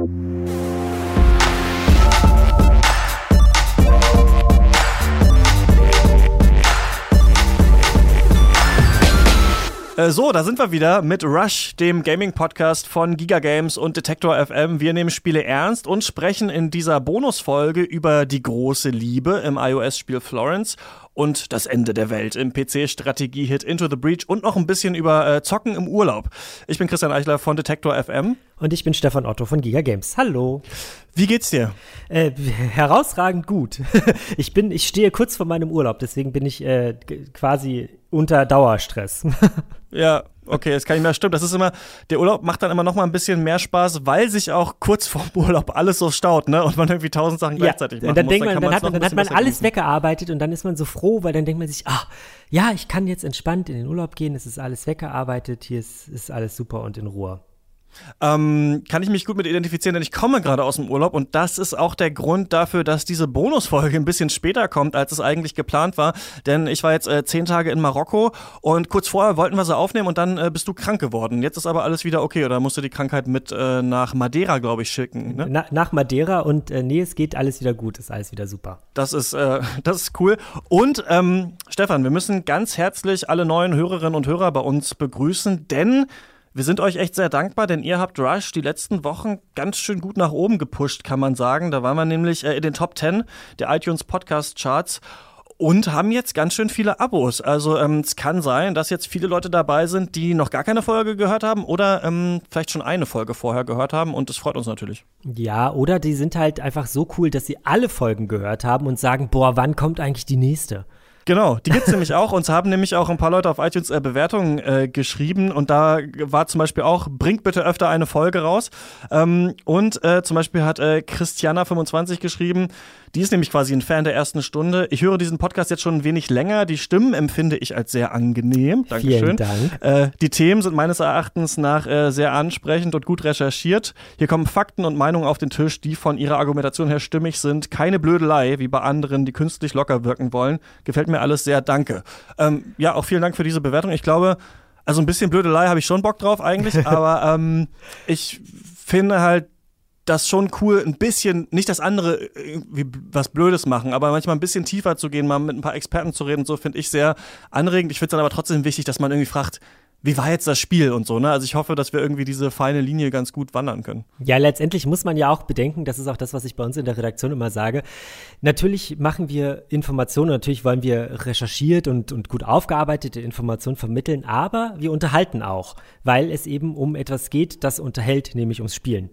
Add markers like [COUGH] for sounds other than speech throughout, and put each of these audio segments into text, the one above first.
Mm-hmm. Äh, so, da sind wir wieder mit Rush, dem Gaming-Podcast von Giga Games und Detektor FM. Wir nehmen Spiele ernst und sprechen in dieser Bonusfolge über die große Liebe im iOS-Spiel Florence und das Ende der Welt im PC-Strategie-Hit Into the Breach und noch ein bisschen über äh, Zocken im Urlaub. Ich bin Christian Eichler von Detektor FM. Und ich bin Stefan Otto von Giga Games. Hallo. Wie geht's dir? Äh, herausragend gut. [LAUGHS] ich bin, ich stehe kurz vor meinem Urlaub, deswegen bin ich äh, quasi unter Dauerstress. [LAUGHS] ja, okay, das kann ich mir stimmen. Das ist immer, der Urlaub macht dann immer noch mal ein bisschen mehr Spaß, weil sich auch kurz vorm [LAUGHS] Urlaub alles so staut, ne? Und man irgendwie tausend Sachen gleichzeitig ja, machen dann muss. Denkt man, dann, dann hat, dann hat man alles genießen. weggearbeitet und dann ist man so froh, weil dann denkt man sich, ah, ja, ich kann jetzt entspannt in den Urlaub gehen, es ist alles weggearbeitet, hier ist, ist alles super und in Ruhe. Ähm, kann ich mich gut mit identifizieren, denn ich komme gerade aus dem Urlaub und das ist auch der Grund dafür, dass diese Bonusfolge ein bisschen später kommt, als es eigentlich geplant war. Denn ich war jetzt äh, zehn Tage in Marokko und kurz vorher wollten wir sie aufnehmen und dann äh, bist du krank geworden. Jetzt ist aber alles wieder okay oder musst du die Krankheit mit äh, nach Madeira, glaube ich, schicken. Ne? Na, nach Madeira und äh, nee, es geht alles wieder gut, ist alles wieder super. Das ist, äh, [LAUGHS] das ist cool. Und ähm, Stefan, wir müssen ganz herzlich alle neuen Hörerinnen und Hörer bei uns begrüßen, denn wir sind euch echt sehr dankbar, denn ihr habt Rush die letzten Wochen ganz schön gut nach oben gepusht, kann man sagen. Da waren wir nämlich äh, in den Top 10 der iTunes Podcast Charts und haben jetzt ganz schön viele Abos. Also ähm, es kann sein, dass jetzt viele Leute dabei sind, die noch gar keine Folge gehört haben oder ähm, vielleicht schon eine Folge vorher gehört haben und das freut uns natürlich. Ja, oder die sind halt einfach so cool, dass sie alle Folgen gehört haben und sagen, boah, wann kommt eigentlich die nächste? Genau, die gibt's nämlich auch. Uns haben nämlich auch ein paar Leute auf iTunes äh, Bewertungen äh, geschrieben und da war zum Beispiel auch, bringt bitte öfter eine Folge raus. Ähm, und äh, zum Beispiel hat äh, Christiana25 geschrieben, die ist nämlich quasi ein Fan der ersten Stunde. Ich höre diesen Podcast jetzt schon ein wenig länger. Die Stimmen empfinde ich als sehr angenehm. Dankeschön. Vielen Dank. Äh, die Themen sind meines Erachtens nach äh, sehr ansprechend und gut recherchiert. Hier kommen Fakten und Meinungen auf den Tisch, die von ihrer Argumentation her stimmig sind. Keine Blödelei, wie bei anderen, die künstlich locker wirken wollen. Gefällt mir alles sehr. Danke. Ähm, ja, auch vielen Dank für diese Bewertung. Ich glaube, also ein bisschen Blödelei habe ich schon Bock drauf eigentlich, [LAUGHS] aber ähm, ich finde halt das schon cool, ein bisschen, nicht das andere irgendwie was Blödes machen, aber manchmal ein bisschen tiefer zu gehen, mal mit ein paar Experten zu reden, so finde ich sehr anregend. Ich finde es dann aber trotzdem wichtig, dass man irgendwie fragt, wie war jetzt das Spiel und so, ne? Also ich hoffe, dass wir irgendwie diese feine Linie ganz gut wandern können. Ja, letztendlich muss man ja auch bedenken, das ist auch das, was ich bei uns in der Redaktion immer sage. Natürlich machen wir Informationen, natürlich wollen wir recherchiert und, und gut aufgearbeitete Informationen vermitteln, aber wir unterhalten auch, weil es eben um etwas geht, das unterhält, nämlich ums Spielen.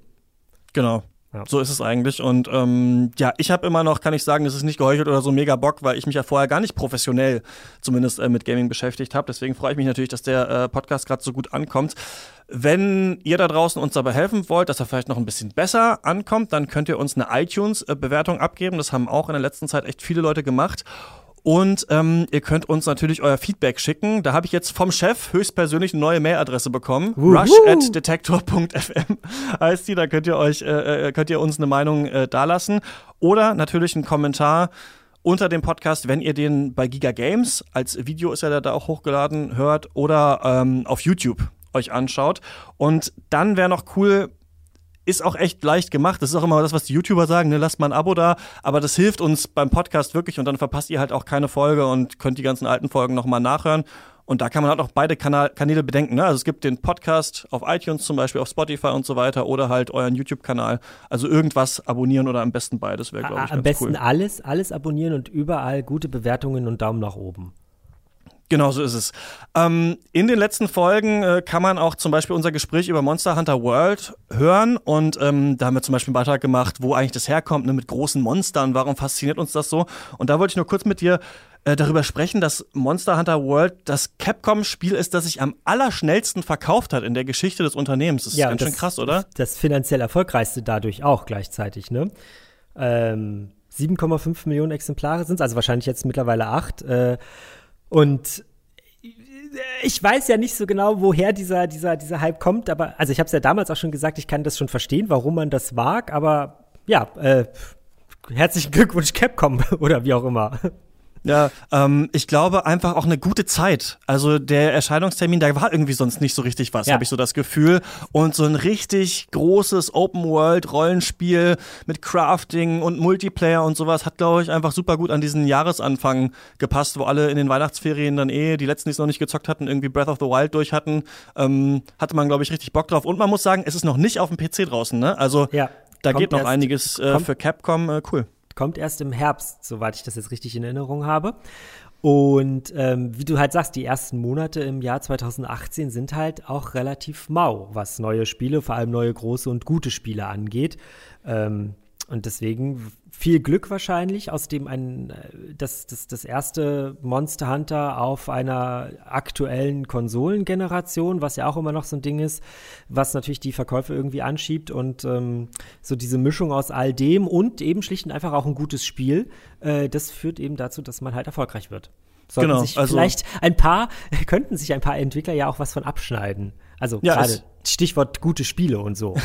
Genau. Ja. So ist es eigentlich. Und ähm, ja, ich habe immer noch, kann ich sagen, es ist nicht geheuchelt oder so mega Bock, weil ich mich ja vorher gar nicht professionell zumindest äh, mit Gaming beschäftigt habe. Deswegen freue ich mich natürlich, dass der äh, Podcast gerade so gut ankommt. Wenn ihr da draußen uns dabei helfen wollt, dass er vielleicht noch ein bisschen besser ankommt, dann könnt ihr uns eine iTunes-Bewertung abgeben. Das haben auch in der letzten Zeit echt viele Leute gemacht. Und ähm, ihr könnt uns natürlich euer Feedback schicken. Da habe ich jetzt vom Chef höchstpersönlich eine neue Mailadresse bekommen. Rush at detektor.fm [LAUGHS] heißt die. Da könnt ihr euch, äh, könnt ihr uns eine Meinung äh, dalassen. Oder natürlich einen Kommentar unter dem Podcast, wenn ihr den bei Giga Games, als Video ist er da auch hochgeladen, hört oder ähm, auf YouTube euch anschaut. Und dann wäre noch cool, ist auch echt leicht gemacht. Das ist auch immer das, was die YouTuber sagen, ne? lasst mal ein Abo da. Aber das hilft uns beim Podcast wirklich und dann verpasst ihr halt auch keine Folge und könnt die ganzen alten Folgen nochmal nachhören. Und da kann man halt auch beide Kanal Kanäle bedenken. Ne? Also es gibt den Podcast auf iTunes zum Beispiel, auf Spotify und so weiter oder halt euren YouTube-Kanal. Also irgendwas abonnieren oder am besten beides wäre, glaube ich, Am besten cool. alles, alles abonnieren und überall gute Bewertungen und Daumen nach oben. Genau so ist es. Ähm, in den letzten Folgen äh, kann man auch zum Beispiel unser Gespräch über Monster Hunter World hören und ähm, da haben wir zum Beispiel einen Beitrag gemacht, wo eigentlich das herkommt, ne, mit großen Monstern. Warum fasziniert uns das so? Und da wollte ich nur kurz mit dir äh, darüber sprechen, dass Monster Hunter World das Capcom-Spiel ist, das sich am allerschnellsten verkauft hat in der Geschichte des Unternehmens. Das ist ja, ganz das, schön krass, oder? Das finanziell erfolgreichste dadurch auch gleichzeitig, ne? Ähm, 7,5 Millionen Exemplare sind es, also wahrscheinlich jetzt mittlerweile acht. Äh, und ich weiß ja nicht so genau, woher dieser, dieser, dieser Hype kommt, aber also ich habe es ja damals auch schon gesagt, ich kann das schon verstehen, warum man das mag, aber ja, äh, herzlichen Glückwunsch Capcom [LAUGHS] oder wie auch immer. Ja, ähm, ich glaube einfach auch eine gute Zeit. Also der Erscheinungstermin, da war irgendwie sonst nicht so richtig was, ja. habe ich so das Gefühl. Und so ein richtig großes Open-World-Rollenspiel mit Crafting und Multiplayer und sowas hat, glaube ich, einfach super gut an diesen Jahresanfang gepasst, wo alle in den Weihnachtsferien dann eh, die letzten, die es noch nicht gezockt hatten, irgendwie Breath of the Wild durch hatten. Ähm, hatte man, glaube ich, richtig Bock drauf. Und man muss sagen, es ist noch nicht auf dem PC draußen, ne? Also ja, da geht noch erst, einiges äh, für Capcom. Äh, cool. Kommt erst im Herbst, soweit ich das jetzt richtig in Erinnerung habe. Und ähm, wie du halt sagst, die ersten Monate im Jahr 2018 sind halt auch relativ mau, was neue Spiele, vor allem neue große und gute Spiele angeht. Ähm, und deswegen viel Glück wahrscheinlich, aus dem ein, äh, das, das, das erste Monster Hunter auf einer aktuellen Konsolengeneration, was ja auch immer noch so ein Ding ist, was natürlich die Verkäufe irgendwie anschiebt und ähm, so diese Mischung aus all dem und eben schlicht und einfach auch ein gutes Spiel, äh, das führt eben dazu, dass man halt erfolgreich wird. Sollten genau, sich also vielleicht ein paar, [LAUGHS] könnten sich ein paar Entwickler ja auch was von abschneiden. Also ja, gerade Stichwort gute Spiele und so.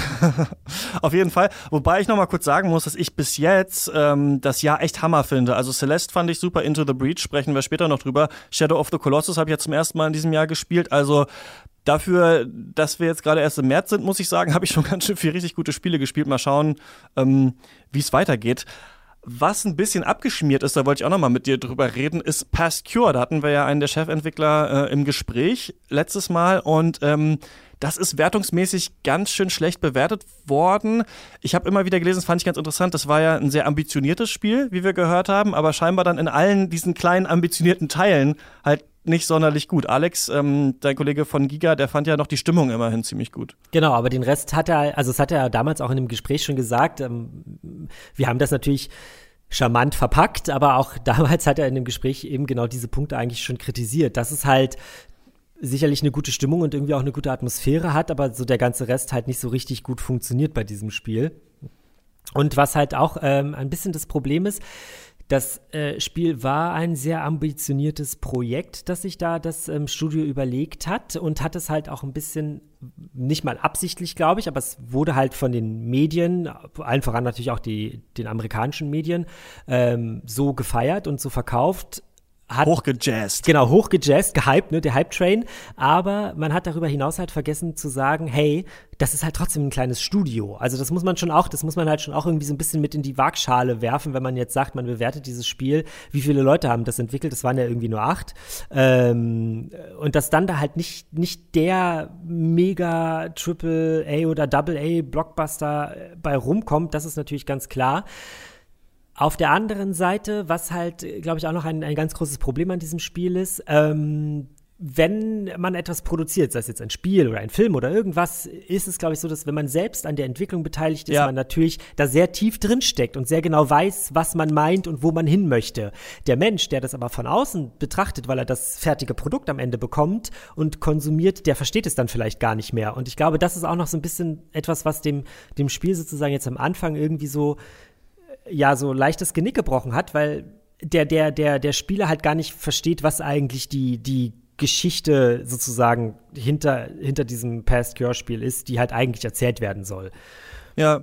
[LAUGHS] Auf jeden Fall. Wobei ich noch mal kurz sagen muss, dass ich bis jetzt ähm, das Jahr echt Hammer finde. Also Celeste fand ich super, Into the Breach sprechen wir später noch drüber. Shadow of the Colossus habe ich ja zum ersten Mal in diesem Jahr gespielt. Also dafür, dass wir jetzt gerade erst im März sind, muss ich sagen, [LAUGHS] habe ich schon ganz schön viel richtig gute Spiele gespielt. Mal schauen, ähm, wie es weitergeht. Was ein bisschen abgeschmiert ist, da wollte ich auch noch mal mit dir drüber reden, ist Past Cure. Da hatten wir ja einen der Chefentwickler äh, im Gespräch letztes Mal und ähm, das ist wertungsmäßig ganz schön schlecht bewertet worden. Ich habe immer wieder gelesen, das fand ich ganz interessant, das war ja ein sehr ambitioniertes Spiel, wie wir gehört haben, aber scheinbar dann in allen diesen kleinen ambitionierten Teilen halt nicht sonderlich gut. Alex, ähm, dein Kollege von Giga, der fand ja noch die Stimmung immerhin ziemlich gut. Genau, aber den Rest hat er, also das hat er damals auch in dem Gespräch schon gesagt. Ähm, wir haben das natürlich charmant verpackt, aber auch [LAUGHS] damals hat er in dem Gespräch eben genau diese Punkte eigentlich schon kritisiert. Das ist halt sicherlich eine gute Stimmung und irgendwie auch eine gute Atmosphäre hat, aber so der ganze Rest halt nicht so richtig gut funktioniert bei diesem Spiel. Und was halt auch ähm, ein bisschen das Problem ist, das äh, Spiel war ein sehr ambitioniertes Projekt, das sich da das ähm, Studio überlegt hat und hat es halt auch ein bisschen, nicht mal absichtlich, glaube ich, aber es wurde halt von den Medien, allen voran natürlich auch die, den amerikanischen Medien, ähm, so gefeiert und so verkauft, hat, hochgejazzt. Genau, hochgejazzt, gehypt, ne, der Hype-Train. Aber man hat darüber hinaus halt vergessen zu sagen, hey, das ist halt trotzdem ein kleines Studio. Also das muss man schon auch, das muss man halt schon auch irgendwie so ein bisschen mit in die Waagschale werfen, wenn man jetzt sagt, man bewertet dieses Spiel. Wie viele Leute haben das entwickelt? Das waren ja irgendwie nur acht. Ähm, und dass dann da halt nicht, nicht der mega Triple A oder Double A Blockbuster bei rumkommt, das ist natürlich ganz klar. Auf der anderen Seite, was halt, glaube ich, auch noch ein, ein ganz großes Problem an diesem Spiel ist, ähm, wenn man etwas produziert, sei es jetzt ein Spiel oder ein Film oder irgendwas, ist es, glaube ich, so, dass wenn man selbst an der Entwicklung beteiligt ist, ja. man natürlich da sehr tief drin steckt und sehr genau weiß, was man meint und wo man hin möchte. Der Mensch, der das aber von außen betrachtet, weil er das fertige Produkt am Ende bekommt und konsumiert, der versteht es dann vielleicht gar nicht mehr. Und ich glaube, das ist auch noch so ein bisschen etwas, was dem, dem Spiel sozusagen jetzt am Anfang irgendwie so ja so leichtes Genick gebrochen hat, weil der, der, der, der Spieler halt gar nicht versteht, was eigentlich die, die Geschichte sozusagen hinter, hinter diesem Past Cure-Spiel ist, die halt eigentlich erzählt werden soll. Ja,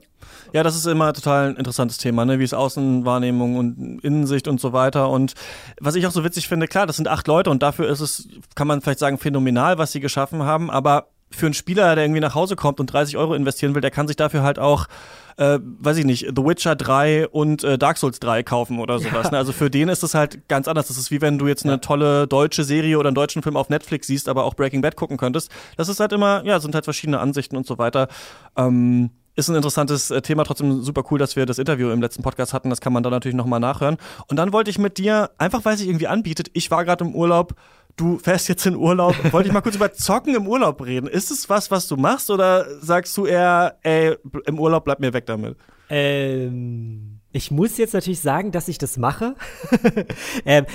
ja, das ist immer total ein interessantes Thema, ne? wie es Außenwahrnehmung und Innensicht und so weiter. Und was ich auch so witzig finde, klar, das sind acht Leute und dafür ist es, kann man vielleicht sagen, phänomenal, was sie geschaffen haben, aber für einen Spieler, der irgendwie nach Hause kommt und 30 Euro investieren will, der kann sich dafür halt auch, äh, weiß ich nicht, The Witcher 3 und äh, Dark Souls 3 kaufen oder sowas. Ja. Ne? Also für den ist es halt ganz anders. Das ist wie wenn du jetzt eine tolle deutsche Serie oder einen deutschen Film auf Netflix siehst, aber auch Breaking Bad gucken könntest. Das ist halt immer, ja, sind halt verschiedene Ansichten und so weiter. Ähm, ist ein interessantes äh, Thema, trotzdem super cool, dass wir das Interview im letzten Podcast hatten. Das kann man dann natürlich nochmal nachhören. Und dann wollte ich mit dir, einfach weil sich irgendwie anbietet, ich war gerade im Urlaub, du fährst jetzt in Urlaub. Wollte ich mal kurz über Zocken im Urlaub reden. Ist es was, was du machst oder sagst du eher, ey, im Urlaub bleib mir weg damit? Ähm, ich muss jetzt natürlich sagen, dass ich das mache. [LAUGHS] ähm,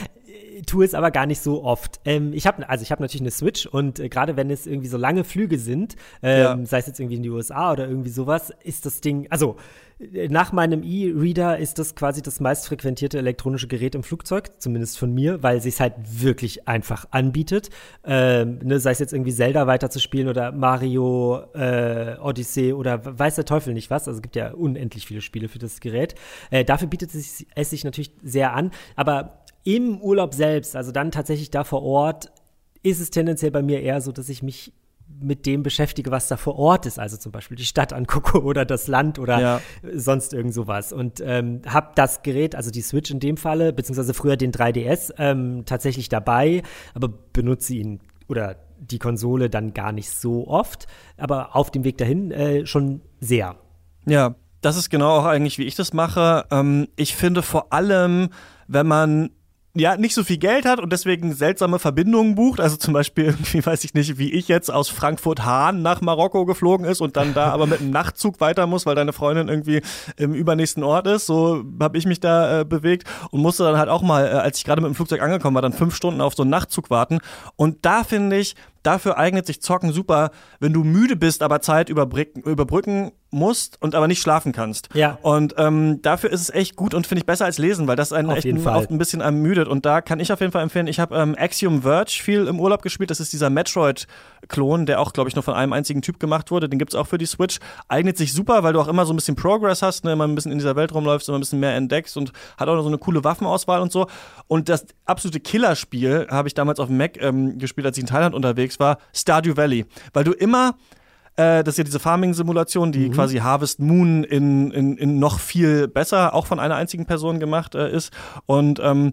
tue es aber gar nicht so oft. Ähm, ich habe also ich habe natürlich eine Switch und äh, gerade wenn es irgendwie so lange Flüge sind, ähm, ja. sei es jetzt irgendwie in die USA oder irgendwie sowas, ist das Ding, also äh, nach meinem E-Reader ist das quasi das meistfrequentierte elektronische Gerät im Flugzeug, zumindest von mir, weil es halt wirklich einfach anbietet. Ähm, ne, sei es jetzt irgendwie Zelda weiterzuspielen oder Mario äh, Odyssey oder weiß der Teufel nicht was. Also es gibt ja unendlich viele Spiele für das Gerät. Äh, dafür bietet es, es sich natürlich sehr an, aber im Urlaub selbst, also dann tatsächlich da vor Ort, ist es tendenziell bei mir eher so, dass ich mich mit dem beschäftige, was da vor Ort ist, also zum Beispiel die Stadt angucke [LAUGHS] oder das Land oder ja. sonst irgend sowas. Und ähm, habe das Gerät, also die Switch in dem Falle, beziehungsweise früher den 3DS, ähm, tatsächlich dabei, aber benutze ihn oder die Konsole dann gar nicht so oft, aber auf dem Weg dahin äh, schon sehr. Ja, das ist genau auch eigentlich, wie ich das mache. Ähm, ich finde vor allem, wenn man ja, nicht so viel Geld hat und deswegen seltsame Verbindungen bucht. Also zum Beispiel [LAUGHS] irgendwie, weiß ich nicht, wie ich jetzt aus Frankfurt-Hahn nach Marokko geflogen ist und dann da aber mit einem Nachtzug weiter muss, weil deine Freundin irgendwie im übernächsten Ort ist. So habe ich mich da äh, bewegt und musste dann halt auch mal, äh, als ich gerade mit dem Flugzeug angekommen war, dann fünf Stunden auf so einen Nachtzug warten. Und da finde ich, dafür eignet sich Zocken super, wenn du müde bist, aber Zeit überbrücken, überbrücken musst und aber nicht schlafen kannst. Ja. Und ähm, dafür ist es echt gut und finde ich besser als lesen, weil das einen auf echt oft ein bisschen ermüdet. Und da kann ich auf jeden Fall empfehlen, ich habe ähm, Axiom Verge viel im Urlaub gespielt. Das ist dieser Metroid-Klon, der auch, glaube ich, nur von einem einzigen Typ gemacht wurde. Den gibt es auch für die Switch. Eignet sich super, weil du auch immer so ein bisschen Progress hast, ne? immer ein bisschen in dieser Welt rumläufst, immer ein bisschen mehr entdeckst und hat auch noch so eine coole Waffenauswahl und so. Und das absolute Killerspiel habe ich damals auf dem Mac ähm, gespielt, als ich in Thailand unterwegs war, Stardew Valley. Weil du immer äh, das ist ja diese Farming-Simulation, die mhm. quasi Harvest Moon in, in, in noch viel besser, auch von einer einzigen Person gemacht äh, ist. Und ähm,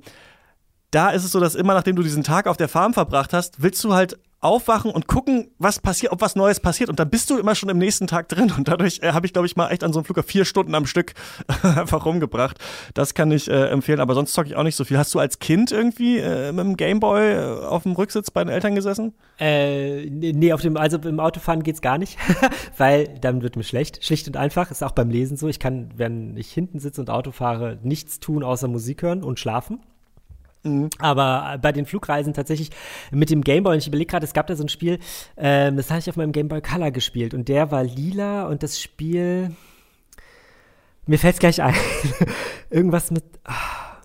da ist es so, dass immer nachdem du diesen Tag auf der Farm verbracht hast, willst du halt aufwachen und gucken, was passiert, ob was Neues passiert. Und dann bist du immer schon im nächsten Tag drin. Und dadurch äh, habe ich, glaube ich, mal echt an so einem Flug vier Stunden am Stück [LAUGHS] einfach rumgebracht. Das kann ich äh, empfehlen. Aber sonst zocke ich auch nicht so viel. Hast du als Kind irgendwie äh, mit dem Gameboy äh, auf dem Rücksitz bei den Eltern gesessen? Äh, nee, auf dem, also im Autofahren geht's gar nicht, [LAUGHS] weil dann wird mir schlecht. Schlicht und einfach. Ist auch beim Lesen so. Ich kann, wenn ich hinten sitze und Auto fahre, nichts tun außer Musik hören und schlafen. Mhm. Aber bei den Flugreisen tatsächlich mit dem Gameboy, und ich überlege gerade, es gab da so ein Spiel, ähm, das habe ich auf meinem Gameboy Color gespielt und der war lila und das Spiel, mir fällt es gleich ein, [LAUGHS] irgendwas mit ah,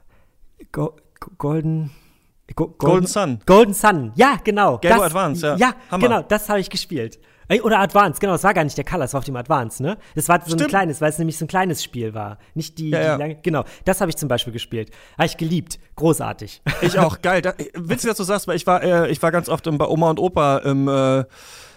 Go Golden, Go Golden, Golden Sun. Golden Sun, ja, genau. Game Boy Advance, ja. Ja, Hammer. genau, das habe ich gespielt. Oder Advance, genau, es war gar nicht der Color, es war auf dem Advance, ne? Das war so Stimmt. ein kleines, weil es nämlich so ein kleines Spiel war. Nicht die, ja, die ja. lange. Genau, das habe ich zum Beispiel gespielt. Habe ich geliebt. Großartig. Ich auch, geil. Da, witzig, dass du sagst, weil ich war, äh, ich war ganz oft bei Oma und Opa im äh,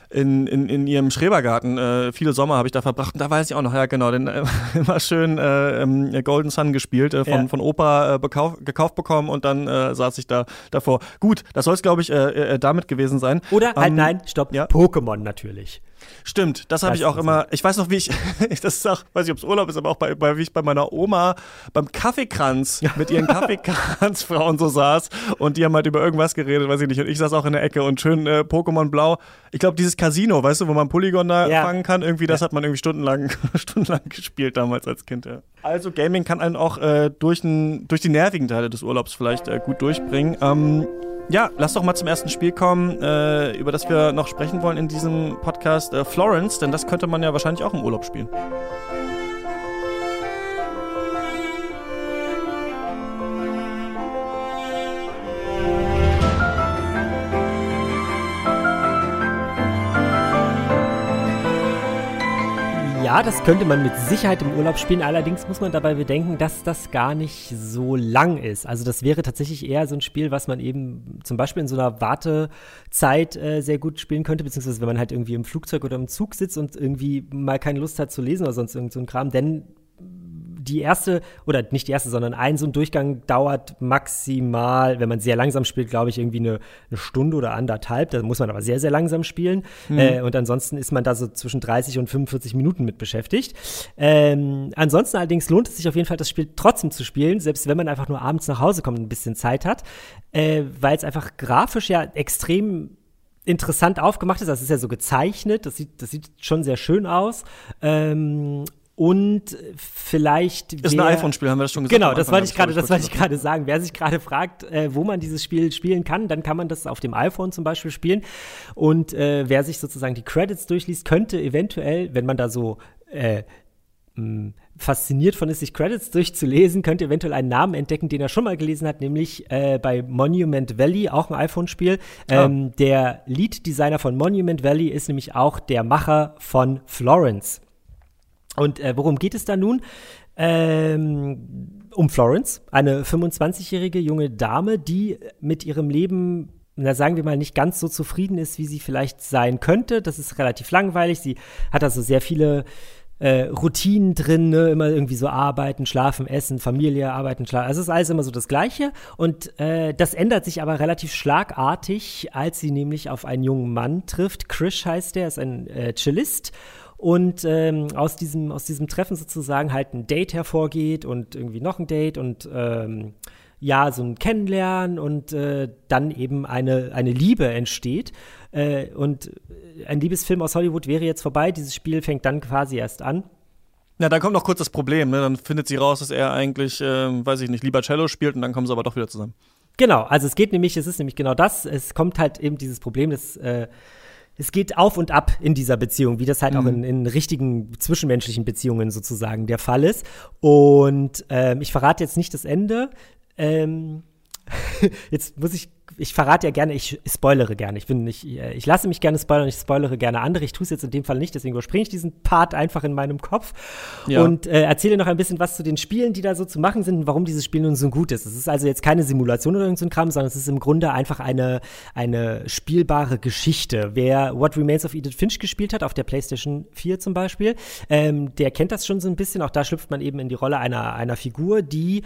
in, in, in ihrem Schrebergarten. Äh, viele Sommer habe ich da verbracht. Und da weiß ich auch noch, ja genau, den äh, [LAUGHS] immer schön äh, ähm, Golden Sun gespielt, äh, von, ja. von Opa äh, bekauf, gekauft bekommen und dann äh, saß ich da davor. Gut, das soll es, glaube ich, äh, äh, damit gewesen sein. Oder, halt, ähm, nein, stopp, ja? Pokémon natürlich. Stimmt, das habe ich auch immer. Ich weiß noch, wie ich, [LAUGHS] das ist auch, weiß nicht, ob es Urlaub ist, aber auch bei, bei, wie ich bei meiner Oma beim Kaffeekranz mit ihren Kaffeekranzfrauen so saß und die haben halt über irgendwas geredet, weiß ich nicht. Und ich saß auch in der Ecke und schön äh, Pokémon Blau. Ich glaube, dieses Casino, weißt du, wo man Polygon da ja. fangen kann, irgendwie, das ja. hat man irgendwie stundenlang, [LAUGHS] stundenlang gespielt damals als Kind, ja. Also Gaming kann einen auch äh, durch, n, durch die nervigen Teile des Urlaubs vielleicht äh, gut durchbringen. Ähm, ja, lass doch mal zum ersten Spiel kommen, äh, über das wir noch sprechen wollen in diesem Podcast. Äh, Florence, denn das könnte man ja wahrscheinlich auch im Urlaub spielen. Ja, das könnte man mit Sicherheit im Urlaub spielen. Allerdings muss man dabei bedenken, dass das gar nicht so lang ist. Also das wäre tatsächlich eher so ein Spiel, was man eben zum Beispiel in so einer Wartezeit äh, sehr gut spielen könnte, beziehungsweise wenn man halt irgendwie im Flugzeug oder im Zug sitzt und irgendwie mal keine Lust hat zu lesen oder sonst irgend so ein Kram. Denn die erste, oder nicht die erste, sondern ein so ein Durchgang dauert maximal, wenn man sehr langsam spielt, glaube ich, irgendwie eine, eine, Stunde oder anderthalb. Da muss man aber sehr, sehr langsam spielen. Mhm. Äh, und ansonsten ist man da so zwischen 30 und 45 Minuten mit beschäftigt. Ähm, ansonsten allerdings lohnt es sich auf jeden Fall, das Spiel trotzdem zu spielen, selbst wenn man einfach nur abends nach Hause kommt und ein bisschen Zeit hat, äh, weil es einfach grafisch ja extrem interessant aufgemacht ist. Das ist ja so gezeichnet, das sieht, das sieht schon sehr schön aus. Ähm, und vielleicht ist ein iPhone-Spiel, haben wir das schon gesagt. Genau, das wollte ich gerade, das wollte ich gerade sagen. Wer sich gerade fragt, äh, wo man dieses Spiel spielen kann, dann kann man das auf dem iPhone zum Beispiel spielen. Und äh, wer sich sozusagen die Credits durchliest, könnte eventuell, wenn man da so äh, mh, fasziniert von ist, sich Credits durchzulesen, könnte eventuell einen Namen entdecken, den er schon mal gelesen hat, nämlich äh, bei Monument Valley, auch ein iPhone-Spiel. Ah. Ähm, der Lead-Designer von Monument Valley ist nämlich auch der Macher von Florence. Und äh, worum geht es da nun? Ähm, um Florence, eine 25-jährige junge Dame, die mit ihrem Leben na, sagen wir mal, nicht ganz so zufrieden ist, wie sie vielleicht sein könnte. Das ist relativ langweilig. Sie hat also sehr viele äh, Routinen drin, ne? immer irgendwie so arbeiten, schlafen, essen, Familie, arbeiten, schlafen. Also es ist alles immer so das Gleiche. Und äh, das ändert sich aber relativ schlagartig, als sie nämlich auf einen jungen Mann trifft. Krish heißt der, ist ein äh, Cellist und ähm, aus, diesem, aus diesem Treffen sozusagen halt ein Date hervorgeht und irgendwie noch ein Date und ähm, ja, so ein Kennenlernen und äh, dann eben eine, eine Liebe entsteht. Äh, und ein Liebesfilm aus Hollywood wäre jetzt vorbei, dieses Spiel fängt dann quasi erst an. Ja, dann kommt noch kurz das Problem, ne? Dann findet sie raus, dass er eigentlich, äh, weiß ich nicht, lieber Cello spielt und dann kommen sie aber doch wieder zusammen. Genau, also es geht nämlich, es ist nämlich genau das, es kommt halt eben dieses Problem, dass äh, es geht auf und ab in dieser Beziehung, wie das halt mhm. auch in, in, richtigen zwischenmenschlichen Beziehungen sozusagen der Fall ist. Und ähm, ich verrate jetzt nicht das Ende. Ähm, [LAUGHS] jetzt muss ich ich verrate ja gerne, ich spoilere gerne. Ich bin nicht, äh, ich lasse mich gerne spoilern, ich spoilere gerne andere. Ich tue es jetzt in dem Fall nicht, deswegen überspringe ich diesen Part einfach in meinem Kopf ja. und äh, erzähle noch ein bisschen was zu den Spielen, die da so zu machen sind und warum dieses Spiel nun so gut ist. Es ist also jetzt keine Simulation oder irgendein so Kram, sondern es ist im Grunde einfach eine, eine spielbare Geschichte. Wer What Remains of Edith Finch gespielt hat, auf der PlayStation 4 zum Beispiel, ähm, der kennt das schon so ein bisschen. Auch da schlüpft man eben in die Rolle einer, einer Figur, die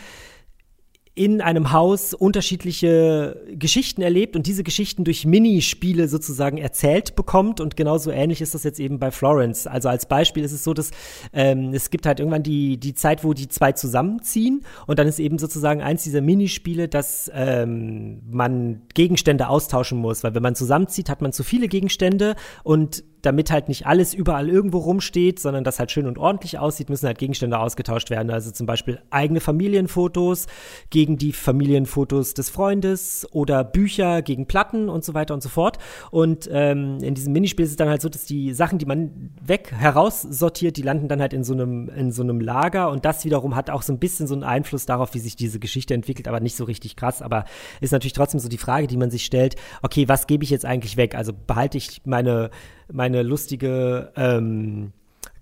in einem Haus unterschiedliche Geschichten erlebt und diese Geschichten durch Minispiele sozusagen erzählt bekommt. Und genauso ähnlich ist das jetzt eben bei Florence. Also als Beispiel ist es so, dass ähm, es gibt halt irgendwann die, die Zeit, wo die zwei zusammenziehen und dann ist eben sozusagen eins dieser Minispiele, dass ähm, man Gegenstände austauschen muss. Weil wenn man zusammenzieht, hat man zu viele Gegenstände und damit halt nicht alles überall irgendwo rumsteht, sondern das halt schön und ordentlich aussieht, müssen halt Gegenstände ausgetauscht werden. Also zum Beispiel eigene Familienfotos gegen die Familienfotos des Freundes oder Bücher gegen Platten und so weiter und so fort. Und ähm, in diesem Minispiel ist es dann halt so, dass die Sachen, die man weg heraussortiert, die landen dann halt in so einem in so einem Lager und das wiederum hat auch so ein bisschen so einen Einfluss darauf, wie sich diese Geschichte entwickelt, aber nicht so richtig krass. Aber ist natürlich trotzdem so die Frage, die man sich stellt: Okay, was gebe ich jetzt eigentlich weg? Also behalte ich meine meine lustige ähm,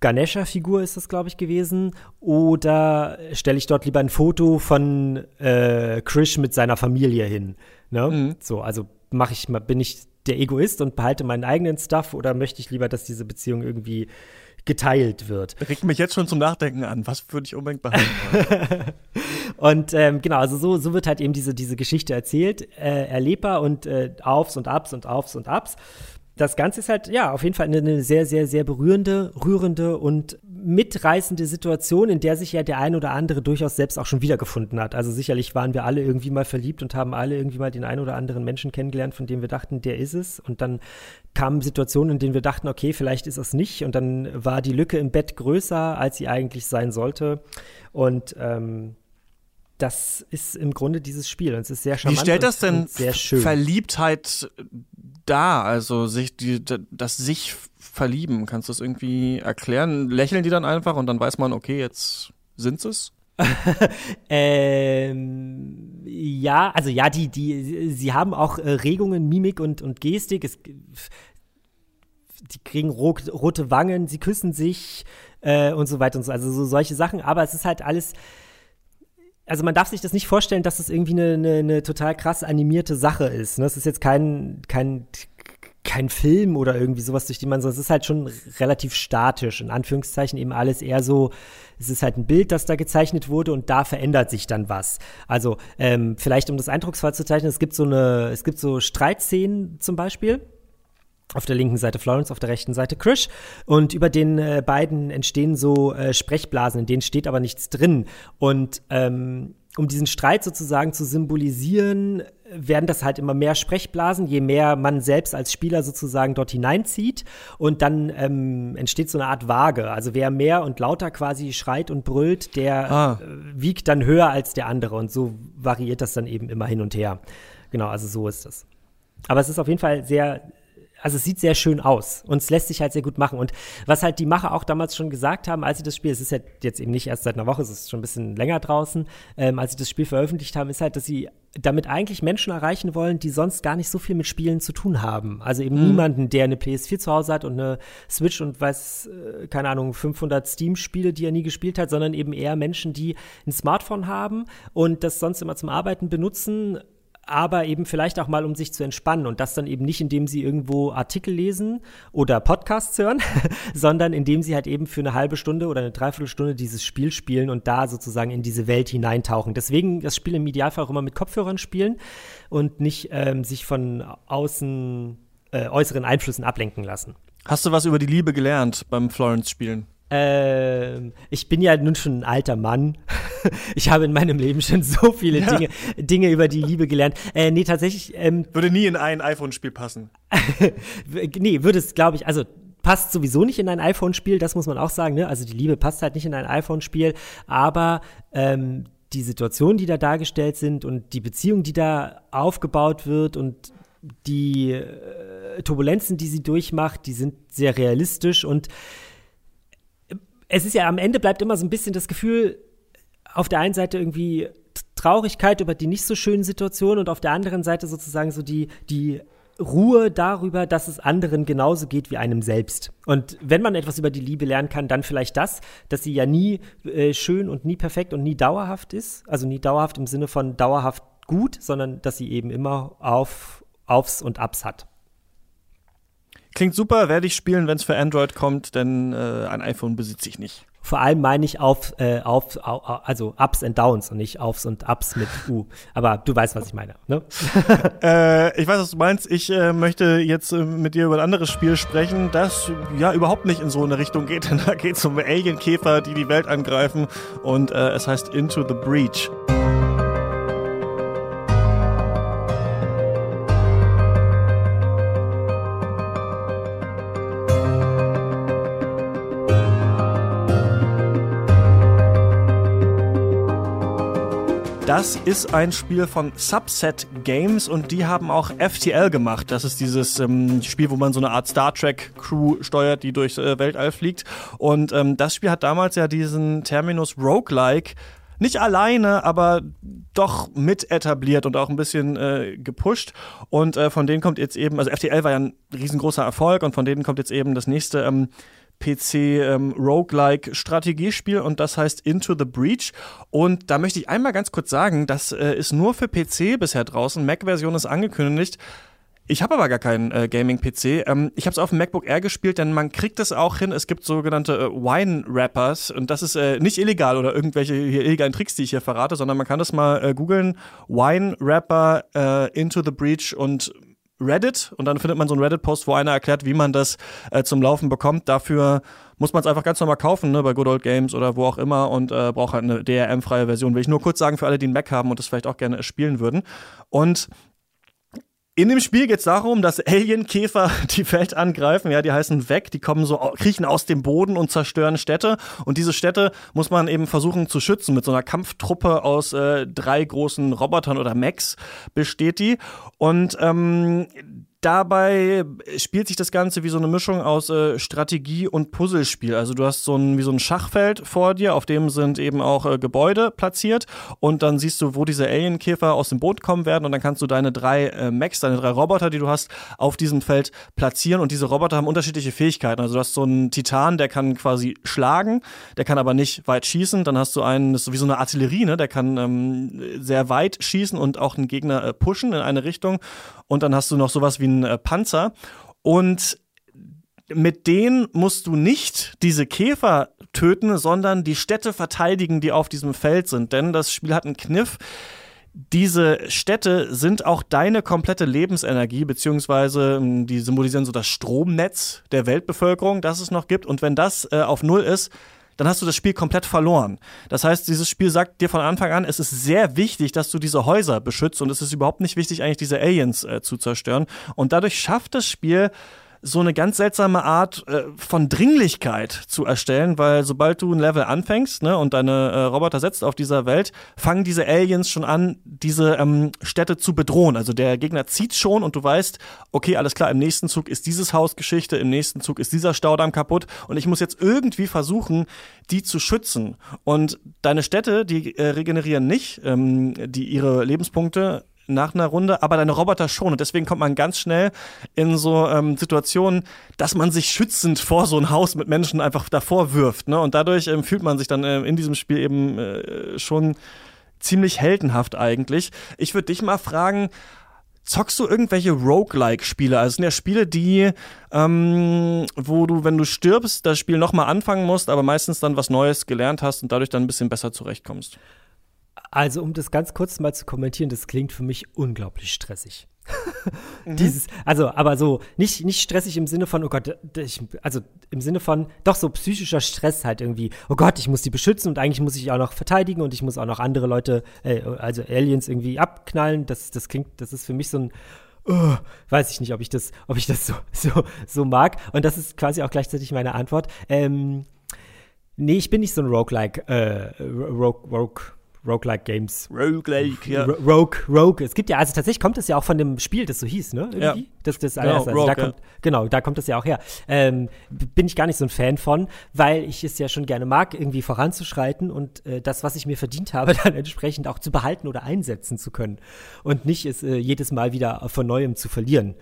Ganesha-Figur ist das, glaube ich, gewesen. Oder stelle ich dort lieber ein Foto von äh, Krish mit seiner Familie hin? Ne? Mhm. So, also mache ich mal, bin ich der Egoist und behalte meinen eigenen Stuff oder möchte ich lieber, dass diese Beziehung irgendwie geteilt wird. Regt mich jetzt schon zum Nachdenken an. Was würde ich unbedingt behalten? [LAUGHS] und ähm, genau, also so, so wird halt eben diese, diese Geschichte erzählt, äh, erlebbar und äh, Aufs und Abs und Aufs und Abs das Ganze ist halt, ja, auf jeden Fall eine, sehr, sehr, sehr berührende, rührende und mitreißende Situation, in der sich ja der ein oder andere durchaus selbst auch schon wiedergefunden hat. Also sicherlich waren wir alle irgendwie mal verliebt und haben alle irgendwie mal den einen oder anderen Menschen kennengelernt, von dem wir dachten, der ist es. Und dann kamen Situationen, in denen wir dachten, okay, vielleicht ist es nicht. Und dann war die Lücke im Bett größer, als sie eigentlich sein sollte. Und ähm, das ist im Grunde dieses Spiel. Und es ist sehr charmant. Wie stellt das denn Verliebtheit dar? Also sich die, das sich verlieben, kannst du das irgendwie erklären? Lächeln die dann einfach und dann weiß man, okay, jetzt sind es? [LAUGHS] ähm, ja, also ja, die, die, sie haben auch äh, Regungen, Mimik und, und Gestik. Es, die kriegen rot, rote Wangen, sie küssen sich äh, und so weiter und so. Also so solche Sachen. Aber es ist halt alles also man darf sich das nicht vorstellen, dass es das irgendwie eine, eine, eine, total krass animierte Sache ist. Ne? Es ist jetzt kein, kein, kein Film oder irgendwie sowas, durch die man so, es ist halt schon relativ statisch, in Anführungszeichen eben alles eher so, es ist halt ein Bild, das da gezeichnet wurde und da verändert sich dann was. Also ähm, vielleicht um das eindrucksvoll zu zeichnen, es gibt so eine, es gibt so Streitszenen zum Beispiel, auf der linken Seite Florence, auf der rechten Seite Krish. Und über den äh, beiden entstehen so äh, Sprechblasen, in denen steht aber nichts drin. Und ähm, um diesen Streit sozusagen zu symbolisieren, werden das halt immer mehr Sprechblasen, je mehr man selbst als Spieler sozusagen dort hineinzieht. Und dann ähm, entsteht so eine Art Waage. Also wer mehr und lauter quasi schreit und brüllt, der ah. äh, wiegt dann höher als der andere. Und so variiert das dann eben immer hin und her. Genau, also so ist das. Aber es ist auf jeden Fall sehr also es sieht sehr schön aus und es lässt sich halt sehr gut machen. Und was halt die Macher auch damals schon gesagt haben, als sie das Spiel, es ist ja jetzt eben nicht erst seit einer Woche, es ist schon ein bisschen länger draußen, ähm, als sie das Spiel veröffentlicht haben, ist halt, dass sie damit eigentlich Menschen erreichen wollen, die sonst gar nicht so viel mit Spielen zu tun haben. Also eben mhm. niemanden, der eine PS4 zu Hause hat und eine Switch und weiß, äh, keine Ahnung, 500 Steam-Spiele, die er nie gespielt hat, sondern eben eher Menschen, die ein Smartphone haben und das sonst immer zum Arbeiten benutzen, aber eben vielleicht auch mal, um sich zu entspannen und das dann eben nicht, indem sie irgendwo Artikel lesen oder Podcasts hören, [LAUGHS] sondern indem sie halt eben für eine halbe Stunde oder eine Dreiviertelstunde dieses Spiel spielen und da sozusagen in diese Welt hineintauchen. Deswegen das Spiel im Idealfall auch immer mit Kopfhörern spielen und nicht ähm, sich von außen äh, äußeren Einflüssen ablenken lassen. Hast du was über die Liebe gelernt beim Florence-Spielen? Ähm, ich bin ja nun schon ein alter Mann. [LAUGHS] ich habe in meinem Leben schon so viele ja. Dinge, Dinge über die Liebe gelernt. Äh, nee, tatsächlich. Ähm, würde nie in ein iPhone-Spiel passen. [LAUGHS] nee, würde es, glaube ich, also passt sowieso nicht in ein iPhone-Spiel, das muss man auch sagen. Ne? Also die Liebe passt halt nicht in ein iPhone-Spiel, aber ähm, die Situationen, die da dargestellt sind und die Beziehung, die da aufgebaut wird und die äh, Turbulenzen, die sie durchmacht, die sind sehr realistisch und es ist ja am Ende bleibt immer so ein bisschen das Gefühl, auf der einen Seite irgendwie Traurigkeit über die nicht so schönen Situationen und auf der anderen Seite sozusagen so die, die Ruhe darüber, dass es anderen genauso geht wie einem selbst. Und wenn man etwas über die Liebe lernen kann, dann vielleicht das, dass sie ja nie äh, schön und nie perfekt und nie dauerhaft ist. Also nie dauerhaft im Sinne von dauerhaft gut, sondern dass sie eben immer auf, Aufs und Abs hat. Klingt super, werde ich spielen, wenn es für Android kommt, denn äh, ein iPhone besitze ich nicht. Vor allem meine ich auf, äh, auf, auf, also Ups and Downs und nicht Aufs und Ups mit U. Aber du weißt, was ich meine, ne? [LAUGHS] äh, ich weiß, was du meinst. Ich äh, möchte jetzt äh, mit dir über ein anderes Spiel sprechen, das ja überhaupt nicht in so eine Richtung geht. Denn [LAUGHS] da geht es um Alienkäfer, die die Welt angreifen und äh, es heißt Into the Breach. Das ist ein Spiel von Subset Games und die haben auch FTL gemacht. Das ist dieses ähm, Spiel, wo man so eine Art Star Trek Crew steuert, die durchs äh, Weltall fliegt. Und ähm, das Spiel hat damals ja diesen Terminus Roguelike nicht alleine, aber doch mit etabliert und auch ein bisschen äh, gepusht. Und äh, von denen kommt jetzt eben, also FTL war ja ein riesengroßer Erfolg und von denen kommt jetzt eben das nächste ähm, PC ähm, Roguelike Strategiespiel und das heißt Into the Breach. Und da möchte ich einmal ganz kurz sagen, das äh, ist nur für PC bisher draußen. Mac-Version ist angekündigt. Ich habe aber gar keinen äh, Gaming-PC. Ähm, ich habe es auf dem MacBook Air gespielt, denn man kriegt es auch hin. Es gibt sogenannte äh, Wine-Rappers und das ist äh, nicht illegal oder irgendwelche illegalen Tricks, die ich hier verrate, sondern man kann das mal äh, googeln. Wine-Rapper äh, Into the Breach und Reddit und dann findet man so einen Reddit-Post, wo einer erklärt, wie man das äh, zum Laufen bekommt. Dafür muss man es einfach ganz normal kaufen, ne, bei Good Old Games oder wo auch immer und äh, braucht halt eine DRM-freie Version. Will ich nur kurz sagen für alle, die einen Mac haben und das vielleicht auch gerne spielen würden. Und in dem Spiel geht es darum, dass Alienkäfer [LAUGHS] die Welt angreifen. Ja, die heißen weg, die kommen so, kriechen aus dem Boden und zerstören Städte. Und diese Städte muss man eben versuchen zu schützen. Mit so einer Kampftruppe aus äh, drei großen Robotern oder Mechs besteht die. Und ähm, Dabei spielt sich das Ganze wie so eine Mischung aus äh, Strategie und Puzzlespiel. Also du hast so ein wie so ein Schachfeld vor dir, auf dem sind eben auch äh, Gebäude platziert und dann siehst du, wo diese Alienkäfer aus dem Boot kommen werden und dann kannst du deine drei äh, Mechs, deine drei Roboter, die du hast, auf diesem Feld platzieren und diese Roboter haben unterschiedliche Fähigkeiten. Also du hast so einen Titan, der kann quasi schlagen, der kann aber nicht weit schießen. Dann hast du einen, das ist wie so eine Artillerie, ne? der kann ähm, sehr weit schießen und auch einen Gegner äh, pushen in eine Richtung. Und dann hast du noch sowas wie einen äh, Panzer. Und mit denen musst du nicht diese Käfer töten, sondern die Städte verteidigen, die auf diesem Feld sind. Denn das Spiel hat einen Kniff. Diese Städte sind auch deine komplette Lebensenergie, beziehungsweise ähm, die symbolisieren so das Stromnetz der Weltbevölkerung, das es noch gibt. Und wenn das äh, auf Null ist, dann hast du das Spiel komplett verloren. Das heißt, dieses Spiel sagt dir von Anfang an, es ist sehr wichtig, dass du diese Häuser beschützt und es ist überhaupt nicht wichtig, eigentlich diese Aliens äh, zu zerstören. Und dadurch schafft das Spiel so eine ganz seltsame Art äh, von Dringlichkeit zu erstellen, weil sobald du ein Level anfängst ne, und deine äh, Roboter setzt auf dieser Welt, fangen diese Aliens schon an, diese ähm, Städte zu bedrohen. Also der Gegner zieht schon und du weißt, okay, alles klar, im nächsten Zug ist dieses Haus Geschichte, im nächsten Zug ist dieser Staudamm kaputt und ich muss jetzt irgendwie versuchen, die zu schützen. Und deine Städte, die äh, regenerieren nicht, ähm, die ihre Lebenspunkte nach einer Runde, aber deine Roboter schon. Und deswegen kommt man ganz schnell in so ähm, Situationen, dass man sich schützend vor so ein Haus mit Menschen einfach davor wirft. Ne? Und dadurch ähm, fühlt man sich dann äh, in diesem Spiel eben äh, schon ziemlich heldenhaft eigentlich. Ich würde dich mal fragen, Zockst du irgendwelche Roguelike-Spiele? Also es sind ja Spiele, die, ähm, wo du, wenn du stirbst, das Spiel nochmal anfangen musst, aber meistens dann was Neues gelernt hast und dadurch dann ein bisschen besser zurechtkommst. Also, um das ganz kurz mal zu kommentieren, das klingt für mich unglaublich stressig. [LAUGHS] mhm. Dieses, also, aber so, nicht, nicht stressig im Sinne von, oh Gott, ich, also im Sinne von, doch so psychischer Stress halt irgendwie, oh Gott, ich muss die beschützen und eigentlich muss ich auch noch verteidigen und ich muss auch noch andere Leute, äh, also Aliens irgendwie abknallen. Das, das klingt, das ist für mich so ein, oh, weiß ich nicht, ob ich das, ob ich das so, [LAUGHS] so, so mag. Und das ist quasi auch gleichzeitig meine Antwort. Ähm, nee, ich bin nicht so ein Roguelike, äh, Rogue, Rogue, Roguelike Games. Roguelike, ja. Rogue, Rogue. Es gibt ja, also tatsächlich kommt es ja auch von dem Spiel, das so hieß, ne? Irgendwie? Ja. Das, das genau, also Rogue, da kommt, ja. Genau, da kommt das ja auch her. Ähm, bin ich gar nicht so ein Fan von, weil ich es ja schon gerne mag, irgendwie voranzuschreiten und äh, das, was ich mir verdient habe, [LAUGHS] dann entsprechend auch zu behalten oder einsetzen zu können. Und nicht es äh, jedes Mal wieder von neuem zu verlieren.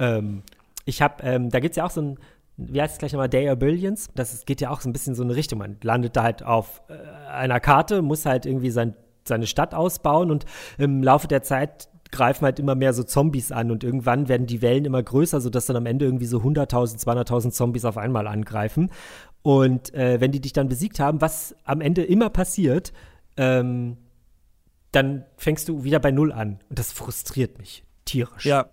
Ähm, ich habe, ähm, da gibt es ja auch so ein wie heißt es gleich nochmal, Day of Billions. Das geht ja auch so ein bisschen so eine Richtung. Man landet da halt auf äh, einer Karte, muss halt irgendwie sein, seine Stadt ausbauen und im Laufe der Zeit greifen halt immer mehr so Zombies an und irgendwann werden die Wellen immer größer, sodass dann am Ende irgendwie so 100.000, 200.000 Zombies auf einmal angreifen. Und äh, wenn die dich dann besiegt haben, was am Ende immer passiert, ähm, dann fängst du wieder bei Null an. Und das frustriert mich tierisch. Ja,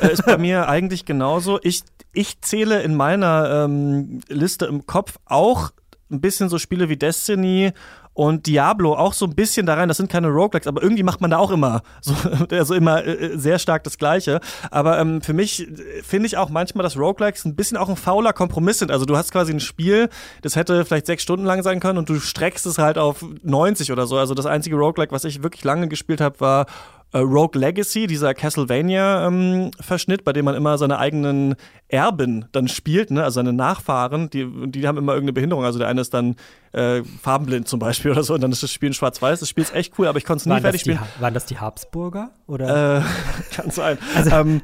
äh, ist bei [LAUGHS] mir eigentlich genauso. Ich ich zähle in meiner ähm, Liste im Kopf auch ein bisschen so Spiele wie Destiny und Diablo auch so ein bisschen da rein. Das sind keine Roguelikes, aber irgendwie macht man da auch immer [LAUGHS] so, also immer äh, sehr stark das Gleiche. Aber ähm, für mich äh, finde ich auch manchmal, dass Roguelikes ein bisschen auch ein fauler Kompromiss sind. Also du hast quasi ein Spiel, das hätte vielleicht sechs Stunden lang sein können und du streckst es halt auf 90 oder so. Also das einzige Roguelike, was ich wirklich lange gespielt habe, war äh, Rogue Legacy, dieser Castlevania-Verschnitt, ähm, bei dem man immer seine eigenen Erben dann spielt, ne? also seine Nachfahren, die, die haben immer irgendeine Behinderung. Also der eine ist dann äh, farbenblind zum Beispiel [LAUGHS] oder so und dann ist das Spiel in schwarz-weiß. Das Spiel ist echt cool, aber ich konnte es nie waren fertig spielen. waren das die Habsburger? Oder? Äh, [LAUGHS] kann sein. [LAUGHS] Also, ähm,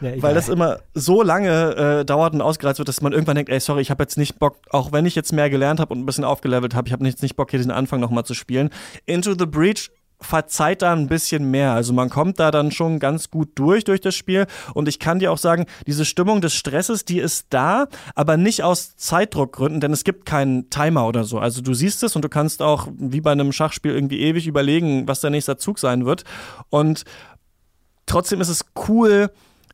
ja, weil das immer so lange äh, dauert und ausgereizt wird, dass man irgendwann denkt, ey, sorry, ich habe jetzt nicht Bock, auch wenn ich jetzt mehr gelernt habe und ein bisschen aufgelevelt habe, ich habe jetzt nicht Bock, hier diesen Anfang nochmal zu spielen. Into the Breach verzeiht da ein bisschen mehr. Also man kommt da dann schon ganz gut durch durch das Spiel und ich kann dir auch sagen, diese Stimmung des Stresses, die ist da, aber nicht aus Zeitdruckgründen, denn es gibt keinen Timer oder so. Also du siehst es und du kannst auch wie bei einem Schachspiel irgendwie ewig überlegen, was der nächste Zug sein wird und trotzdem ist es cool,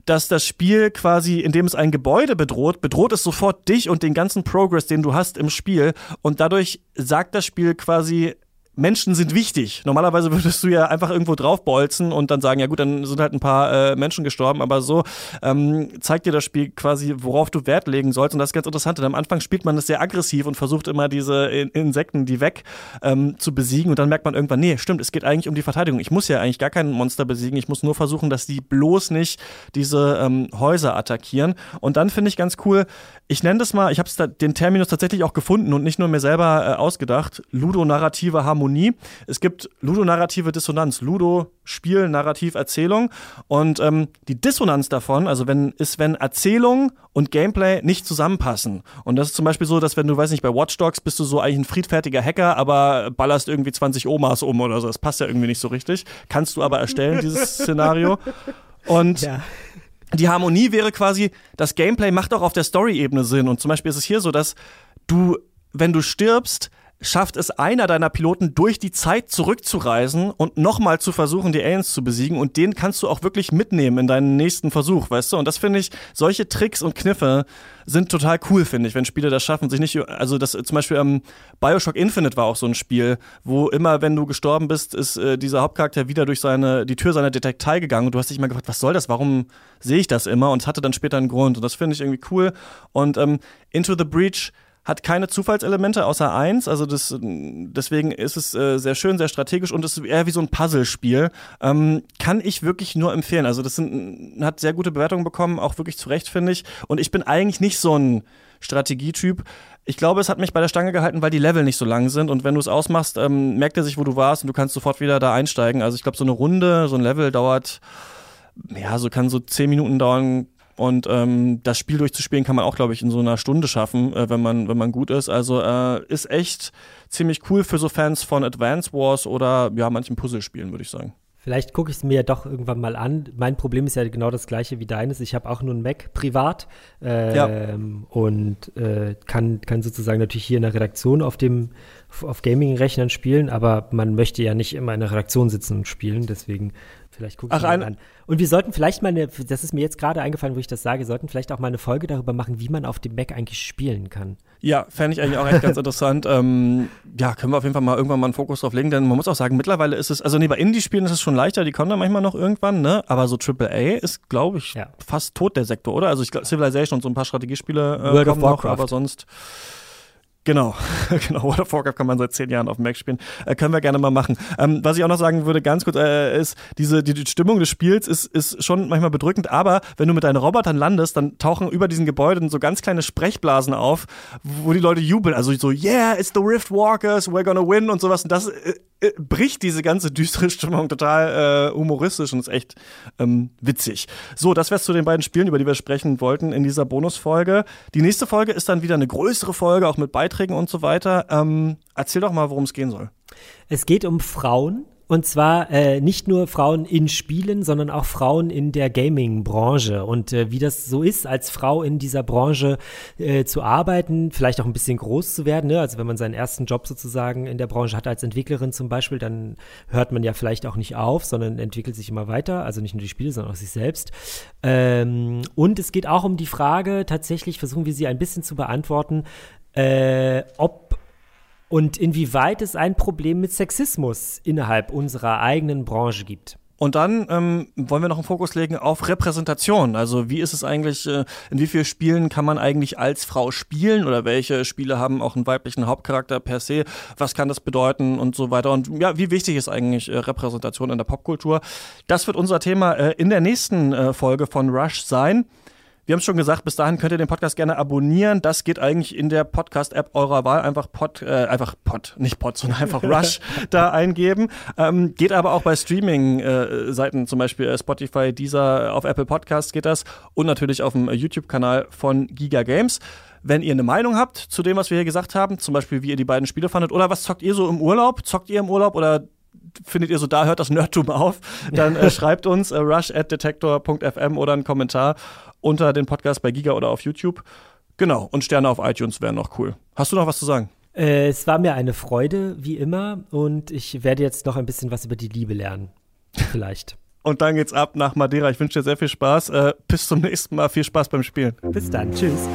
dass das Spiel quasi, indem es ein Gebäude bedroht, bedroht es sofort dich und den ganzen Progress, den du hast im Spiel. Und dadurch sagt das Spiel quasi, Menschen sind wichtig. Normalerweise würdest du ja einfach irgendwo draufbolzen und dann sagen, ja gut, dann sind halt ein paar äh, Menschen gestorben, aber so ähm, zeigt dir das Spiel quasi, worauf du Wert legen sollst. Und das ist ganz interessant. Denn am Anfang spielt man das sehr aggressiv und versucht immer diese Insekten, die weg, ähm, zu besiegen. Und dann merkt man irgendwann, nee, stimmt, es geht eigentlich um die Verteidigung. Ich muss ja eigentlich gar keinen Monster besiegen. Ich muss nur versuchen, dass die bloß nicht diese ähm, Häuser attackieren. Und dann finde ich ganz cool, ich nenne das mal, ich habe den Terminus tatsächlich auch gefunden und nicht nur mir selber äh, ausgedacht, ludonarrative Harmonie. Es gibt ludonarrative Dissonanz, Ludo, Spiel, Narrativ, Erzählung. Und ähm, die Dissonanz davon, also wenn, ist, wenn Erzählung und Gameplay nicht zusammenpassen. Und das ist zum Beispiel so, dass wenn du, weiß nicht, bei Watch Dogs bist du so eigentlich ein friedfertiger Hacker, aber ballerst irgendwie 20 Omas um oder so. Das passt ja irgendwie nicht so richtig. Kannst du aber erstellen, dieses [LAUGHS] Szenario. Und ja die Harmonie wäre quasi, das Gameplay macht auch auf der Story-Ebene Sinn. Und zum Beispiel ist es hier so, dass du, wenn du stirbst, schafft es einer deiner Piloten durch die Zeit zurückzureisen und nochmal zu versuchen, die Aliens zu besiegen. Und den kannst du auch wirklich mitnehmen in deinen nächsten Versuch, weißt du? Und das finde ich, solche Tricks und Kniffe sind total cool, finde ich, wenn Spiele das schaffen, sich nicht, also das zum Beispiel ähm, Bioshock Infinite war auch so ein Spiel, wo immer, wenn du gestorben bist, ist äh, dieser Hauptcharakter wieder durch seine, die Tür seiner Detektei gegangen und du hast dich mal gefragt, was soll das, warum sehe ich das immer? Und hatte dann später einen Grund und das finde ich irgendwie cool. Und ähm, Into the Breach hat keine Zufallselemente außer eins, also das, deswegen ist es äh, sehr schön, sehr strategisch und es ist eher wie so ein Puzzlespiel. Ähm, kann ich wirklich nur empfehlen. Also das sind, hat sehr gute Bewertungen bekommen, auch wirklich zu Recht, finde ich. Und ich bin eigentlich nicht so ein Strategietyp. Ich glaube, es hat mich bei der Stange gehalten, weil die Level nicht so lang sind und wenn du es ausmachst, ähm, merkt er sich, wo du warst und du kannst sofort wieder da einsteigen. Also ich glaube, so eine Runde, so ein Level dauert, ja, so kann so zehn Minuten dauern, und ähm, das Spiel durchzuspielen kann man auch, glaube ich, in so einer Stunde schaffen, äh, wenn, man, wenn man gut ist. Also äh, ist echt ziemlich cool für so Fans von Advance Wars oder ja, manchen Puzzlespielen, würde ich sagen. Vielleicht gucke ich es mir ja doch irgendwann mal an. Mein Problem ist ja genau das gleiche wie deines. Ich habe auch nur einen Mac privat ähm, ja. und äh, kann, kann sozusagen natürlich hier in der Redaktion auf dem auf Gaming-Rechnern spielen, aber man möchte ja nicht immer in der Redaktion sitzen und spielen. Deswegen Vielleicht gucke ich Ach, mal an. Und wir sollten vielleicht mal eine, das ist mir jetzt gerade eingefallen, wo ich das sage, sollten vielleicht auch mal eine Folge darüber machen, wie man auf dem Mac eigentlich spielen kann. Ja, fände ich eigentlich auch echt ganz [LAUGHS] interessant. Ähm, ja, können wir auf jeden Fall mal irgendwann mal einen Fokus drauf legen, denn man muss auch sagen, mittlerweile ist es, also nee, bei Indie-Spielen ist es schon leichter, die kommen dann manchmal noch irgendwann, ne? Aber so AAA ist, glaube ich, ja. fast tot der Sektor, oder? Also ich glaube, Civilization und so ein paar Strategiespiele äh, World kommen noch, aber sonst Genau, [LAUGHS] genau. World of Warcraft kann man seit zehn Jahren auf dem Mac spielen. Äh, können wir gerne mal machen. Ähm, was ich auch noch sagen würde, ganz kurz, äh, ist, diese die, die Stimmung des Spiels ist, ist schon manchmal bedrückend, aber wenn du mit deinen Robotern landest, dann tauchen über diesen Gebäuden so ganz kleine Sprechblasen auf, wo die Leute jubeln. Also so, yeah, it's the Rift Walkers, we're gonna win und sowas. Und das äh, bricht diese ganze düstere Stimmung total äh, humoristisch und ist echt ähm, witzig. So, das wär's zu den beiden Spielen, über die wir sprechen wollten in dieser Bonusfolge. Die nächste Folge ist dann wieder eine größere Folge, auch mit Beiträgen Beiträgen und so weiter. Ähm, erzähl doch mal, worum es gehen soll. Es geht um Frauen. Und zwar äh, nicht nur Frauen in Spielen, sondern auch Frauen in der Gaming-Branche. Und äh, wie das so ist, als Frau in dieser Branche äh, zu arbeiten, vielleicht auch ein bisschen groß zu werden. Ne? Also wenn man seinen ersten Job sozusagen in der Branche hat als Entwicklerin zum Beispiel, dann hört man ja vielleicht auch nicht auf, sondern entwickelt sich immer weiter. Also nicht nur die Spiele, sondern auch sich selbst. Ähm, und es geht auch um die Frage, tatsächlich versuchen wir sie ein bisschen zu beantworten, äh, ob und inwieweit es ein Problem mit Sexismus innerhalb unserer eigenen Branche gibt. Und dann ähm, wollen wir noch einen Fokus legen auf Repräsentation. Also wie ist es eigentlich, äh, in wie vielen Spielen kann man eigentlich als Frau spielen oder welche Spiele haben auch einen weiblichen Hauptcharakter per se? Was kann das bedeuten und so weiter? Und ja, wie wichtig ist eigentlich äh, Repräsentation in der Popkultur? Das wird unser Thema äh, in der nächsten äh, Folge von Rush sein. Wir haben es schon gesagt, bis dahin könnt ihr den Podcast gerne abonnieren. Das geht eigentlich in der Podcast-App eurer Wahl. Einfach Pod, äh, einfach Pod, nicht Pod, sondern einfach [LAUGHS] Rush da eingeben. Ähm, geht aber auch bei Streaming-Seiten, äh, zum Beispiel äh, Spotify, dieser auf Apple Podcasts geht das und natürlich auf dem YouTube-Kanal von Giga Games. Wenn ihr eine Meinung habt zu dem, was wir hier gesagt haben, zum Beispiel, wie ihr die beiden Spiele fandet, oder was zockt ihr so im Urlaub? Zockt ihr im Urlaub oder findet ihr so, da hört das Nerdtum auf, dann äh, [LAUGHS] schreibt uns äh, rush at detector.fm oder einen Kommentar unter den Podcast bei Giga oder auf YouTube. Genau, und Sterne auf iTunes wären noch cool. Hast du noch was zu sagen? Äh, es war mir eine Freude, wie immer, und ich werde jetzt noch ein bisschen was über die Liebe lernen. Vielleicht. [LAUGHS] und dann geht's ab nach Madeira. Ich wünsche dir sehr viel Spaß. Äh, bis zum nächsten Mal. Viel Spaß beim Spielen. Bis dann. Tschüss.